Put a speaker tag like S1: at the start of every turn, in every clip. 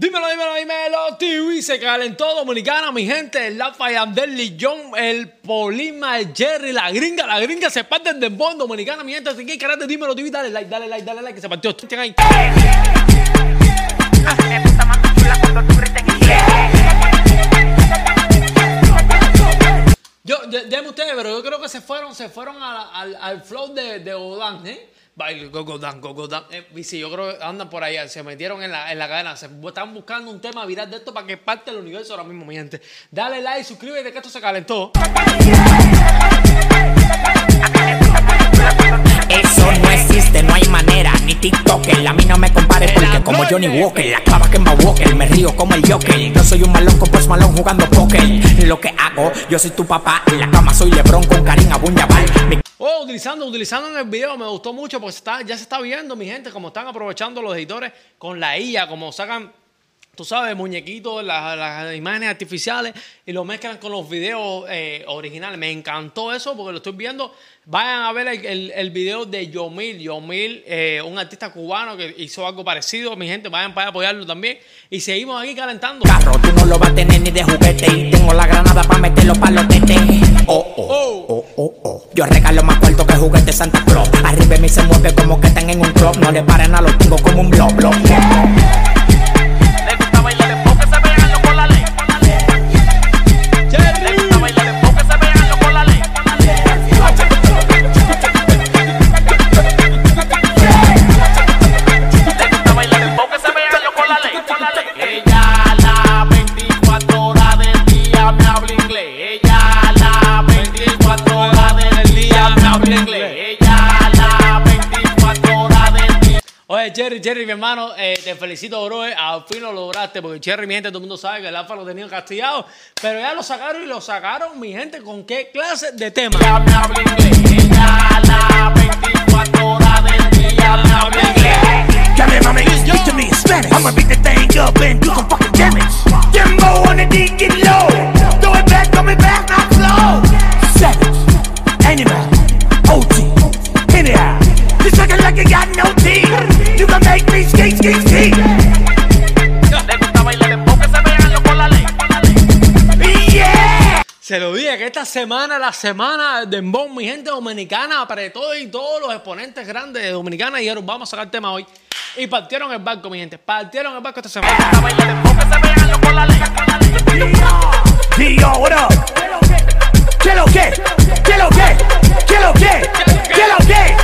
S1: Dímelo, dímelo, dímelo, TV se calentó Dominicana, mi gente, el Lafa Yandel, John, el Polima, el Jerry, la gringa, la gringa se parte del Bond Dominicana, mi gente, así que karate, dímelo, TV, dale like, dale like, dale like, que se partió, estén ahí. Se fueron, a- al, al flow de, de Godán, ¿eh? Godán, go, Godán. Eh, y sí, yo creo que andan por allá, se metieron en la, en la cadena, se están buscando un tema viral de esto para que parte el universo ahora mismo, mi gente. Dale like, suscríbete que esto se calentó.
S2: Eso no existe, no hay manera, ni TikToker. A mí no me compares porque como Johnny Walker, la clava que más Walker, me río como el Joker. Yo soy un malón con Post Malone jugando póker. Lo que hago, yo soy tu papá. En la cama soy Lebron con Karim Abun-Jabbar. Mi
S1: Oh, utilizando, utilizando en el video, me gustó mucho porque está, ya se está viendo, mi gente, como están aprovechando los editores con la IA, como sacan, tú sabes, muñequitos, las, las imágenes artificiales y lo mezclan con los videos eh, originales. Me encantó eso porque lo estoy viendo. Vayan a ver el, el, el video de Yomil, Yomil, eh, un artista cubano que hizo algo parecido. Mi gente, vayan para apoyarlo también. Y seguimos aquí calentando.
S2: carro, tú no lo vas a tener ni de juguete. Y tengo la granada para meterlo pa' los tetes. Oh, oh,
S1: Oh.
S2: oh, oh, oh. Yo regalo más cuarto que juguete Santa Claus. Arriba de mí se mueve como que están en un club. No le paren a los tengo como un blob, blob.
S3: Le
S1: Cherry, Cherry, mi hermano, eh, te felicito, bro. eh, Al fin lo lograste, porque Cherry, mi gente, todo el mundo sabe que el Alfa lo tenía castigado. Pero ya lo sacaron y lo sacaron, mi gente, ¿con qué clase de tema?
S3: Ella me habla inglés. Ella la 24 horas del día me habla inglés.
S4: Dale mami, speak to me in Spanish. I'ma beat the thing up and do some fucking damage. Jimbo on the D, get low. Throw it back, throw it back, not slow. Savage, animal,
S1: esta semana, la semana de Embón, mi gente dominicana, apretó y todos los exponentes grandes de Dominicana dijeron, vamos a sacar tema hoy. Y partieron el barco, mi gente. Partieron el barco esta semana.
S4: ¿Qué lo que? ¿Qué lo que? ¿Qué lo que? ¿Qué lo que?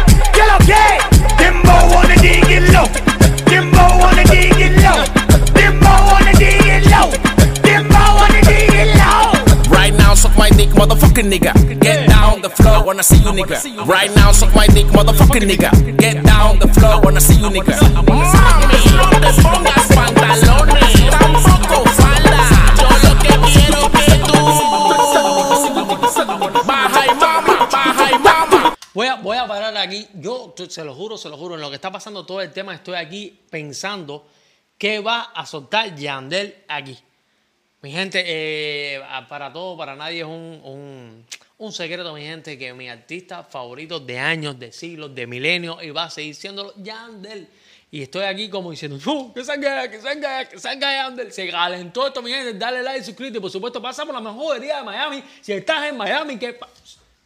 S4: Get
S5: down the floor, see you. Right now, suck my dick, motherfucking nigga. Get down the floor, wanna see you, mama, mama.
S1: Voy a, voy a parar aquí. Yo se lo juro, se lo juro. En lo que está pasando todo el tema, estoy aquí pensando qué va a soltar Yandel aquí. Mi gente, eh, para todo, para nadie es un, un, un secreto, mi gente, que mi artista favorito de años, de siglos, de milenios, y va a seguir siendo Yandel. Y estoy aquí como diciendo, "Uh, que salga, que salga, que salga Yandel. Se calentó esto, mi gente. Dale like, suscríbete. Por supuesto, pasa por la mejor jodería de Miami. Si estás en Miami, ¿qué pasa?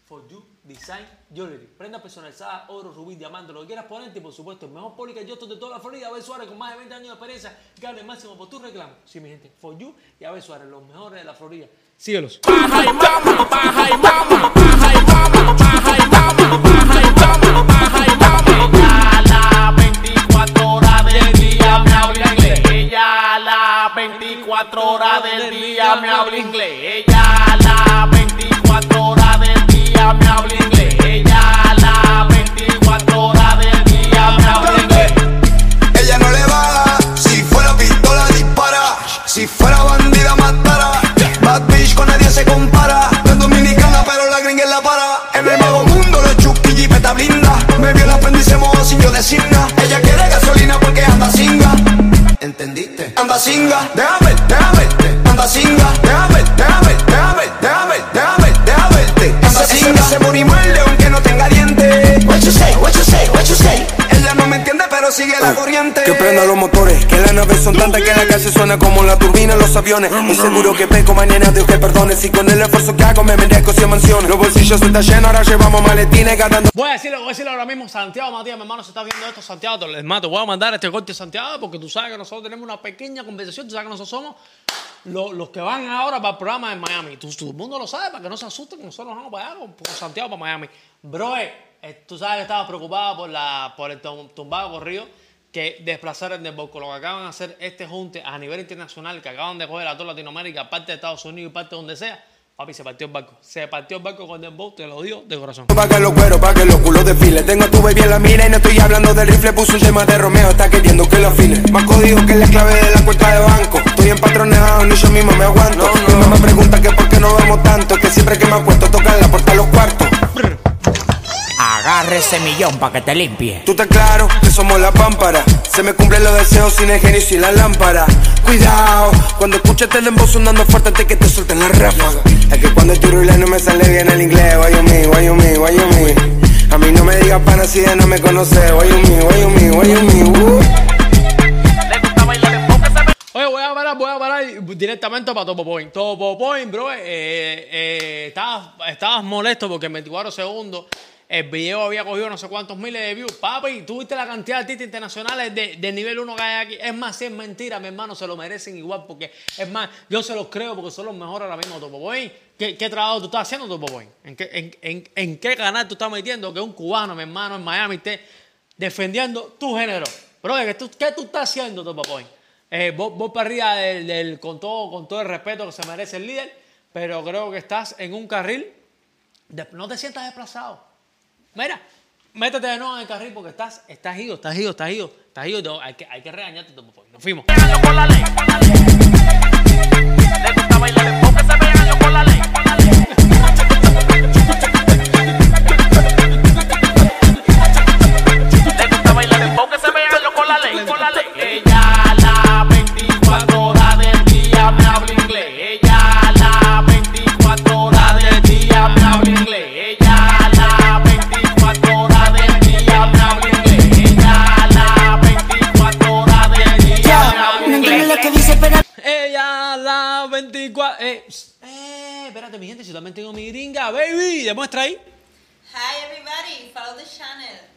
S1: For You Design Jewelry. Prenda personalizada, oro, rubí, diamante, lo que quieras ponerte y por supuesto el mejor poli que yo de toda la Florida, Abel Suárez con más de 20 años de experiencia, gana el máximo por tu reclamo. Sí, mi gente, For You y Abel Suárez, los mejores de la Florida. Síguelos.
S5: Baja y mama, baja y mama, baja y mama, baja y mama, baja y mama, baja y mama.
S3: Ella la 24 horas del día me habla inglés. Ella la 24 horas del día me habla inglés. Ella la 24 horas día me habla inglés. Ella la 24 horas del día me habla inglés.
S6: Ella no le baja, si fuera pistola dispara, si fuera bandida matara. Bad bitch con nadie se compara. No es dominicana, pero la gringa es la para. En el mago mundo los chupi jipeta blinda. Me vio el apéndice modo sin yo designa. Ella quiere gasolina porque anda singa. ¿Entendiste? Anda singa, pero sigue la corriente.
S7: Que prenda los motores, que las naves son tantas que la calle suena como la turbina en los aviones. Muy seguro que peco mañana Dios que perdone. Si con el esfuerzo que hago me merezco 100 mansiones. Los bolsillos están llenos, ahora llevamos maletines gastando.
S1: Voy a decirlo, voy a decirlo ahora mismo, Santiago Matías, mi hermano, se está viendo esto, Santiago, te- es más, te voy a mandar este corte a Santiago porque tú sabes que nosotros tenemos una pequeña conversación, tú sabes que nosotros somos lo- los que van ahora para el programa en Miami. Tú, todo el mundo lo sabe, para que no se asusten, que nosotros nos vamos para allá con, con Santiago para Miami. Bro, eh, tú sabes que estaba preocupado por, la, por el tum- tumbado corrido que desplazaron del Boco, lo que acaban de hacer este junte a nivel internacional, que acaban de coger a toda Latinoamérica, parte de Estados Unidos y parte de donde sea. Papi, se partió el barco. Se partió el barco con el boat, te lo digo de corazón.
S7: Pa' que los cueros, pa' que los culos desfilen. Tengo a tu baby en la mira y no estoy hablando del rifle. Puso un tema de Romeo, está queriendo que lo afine. Más código que la clave de la cuenta de banco. Estoy empatronado, ni yo mismo me aguanto. Mi mamá pregunta que por qué no vamos tanto. Que siempre que me acuesto tocan la puerta a los cuartos.
S2: Agarre ese millón pa' que te limpie.
S7: Tú estás claro que somos la pámpara. Se me cumplen los deseos sin el genio y sin la lámpara. Cuidado, cuando escuches el dembow sonando fuerte antes que te suelten la ráfaga. Es que cuando tiro y no me sale bien el inglés. Why you me, why you me, why you me. A mí no me digas pana si ya no me conoces. Why you me, why you me, why you me. Uh.
S1: Oye, voy a parar, voy a parar directamente para Topo Point. Topo Point, bro, eh, eh, estabas, estabas molesto porque en 24 segundos el video había cogido no sé cuántos miles de views. Papi, tú viste la cantidad de artistas internacionales de, nivel 1 que hay aquí. Es más, si es mentira, mi hermano, se lo merecen igual porque, es más, yo se los creo porque son los mejores ahora mismo, Topo Point. ¿Qué, qué trabajo tú estás haciendo, Topo Point? ¿En qué, canal tú estás metiendo que un cubano, mi hermano, en Miami esté defendiendo tu género? Bro, ¿qué tú, estás haciendo, Topo Point? Eh, vos, vos del, con, todo, con todo el respeto que se merece el líder, pero creo que estás en un carril, no te sientas desplazado. Mira, métete de nuevo en el carril porque estás, estás ido, estás ido, estás ido, estás ido, te- hay que, hay que regañarte, Topo Point. Nos fuimos.
S3: años 24.
S1: Eh, espérate, mi gente, si también tengo mi gringa, baby. Demuestra ahí.
S8: Hi everybody, follow the channel.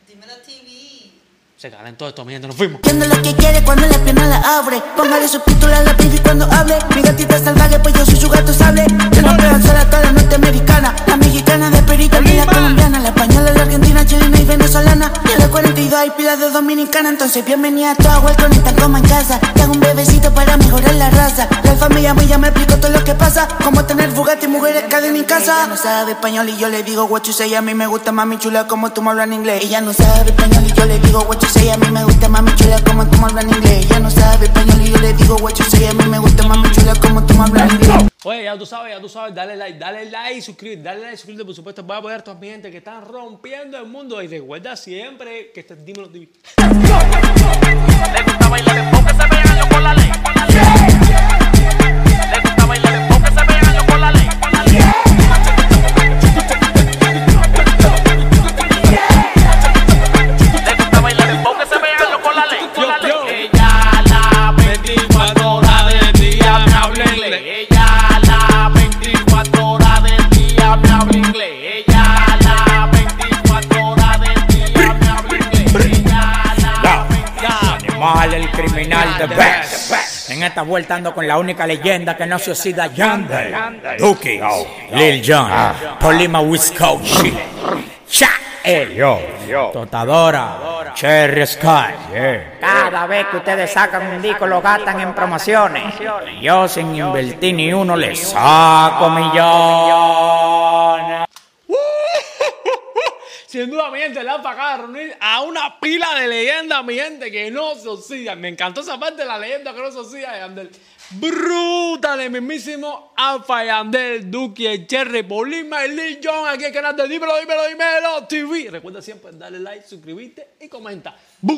S1: Se calentó esto, mi gente, nos fuimos.
S9: lo que quiere cuando la pierna la abre. Póngale subtítulos a la baby cuando hable. Mi gatita salvaje, pues yo soy su gato sable. Yo no veo sola toda la norteamericana. La mexicana de perita, y la colombiana. La española, la argentina, chilena y venezolana. Y a la 42 hay pilas de dominicana. Entonces bienvenida a toda vuelta, tan como en casa. Tengo un bebecito para mejorar la raza. La alfa me llama y ya me explico todo lo que pasa. Como tener Bugatti, mujeres cadena en casa. Ella no sabe español y yo le digo what you say. A mí me gusta mami chula como tú me hablas en inglés. Ella no sabe español y yo le digo what you say. A mí me gusta mami chula como tú me hablas en inglés. Ella no sabe español y yo le digo what you say. A mí me gusta mami chula como tú me hablas en inglés.
S1: Oye, ya tú sabes, ya tú sabes, dale like, dale like, suscríbete, dale like, suscríbete, por supuesto, voy a apoyar a toda mi gente que están rompiendo el mundo y recuerda siempre que este es Dímelo TV.
S3: Le gusta bailar en boca, se ve años con la ley.
S2: Best. En esta vuelta ando con la única leyenda que no se oxida Yandel. Duki, Lil Jon, Polima Wisconsin. Cha, el yo, Totadora, Cherry Sky. Cada vez que ustedes sacan un disco lo gastan en promociones. Yo sin invertir ni uno le saco millones.
S1: Sin duda, mi gente, la para acá de reunir a una pila de leyendas, mi gente, que no se. Me encantó esa parte de la leyenda que no se oxida de Yandel. Brutal, el mismísimo Alfa Yandel, Duki, el Cherry, Polima y Lil Jon, aquí en el canal de Dímelo, Dímelo, Dímelo TV. Recuerda siempre darle like, suscribirte y comenta. ¡Bum!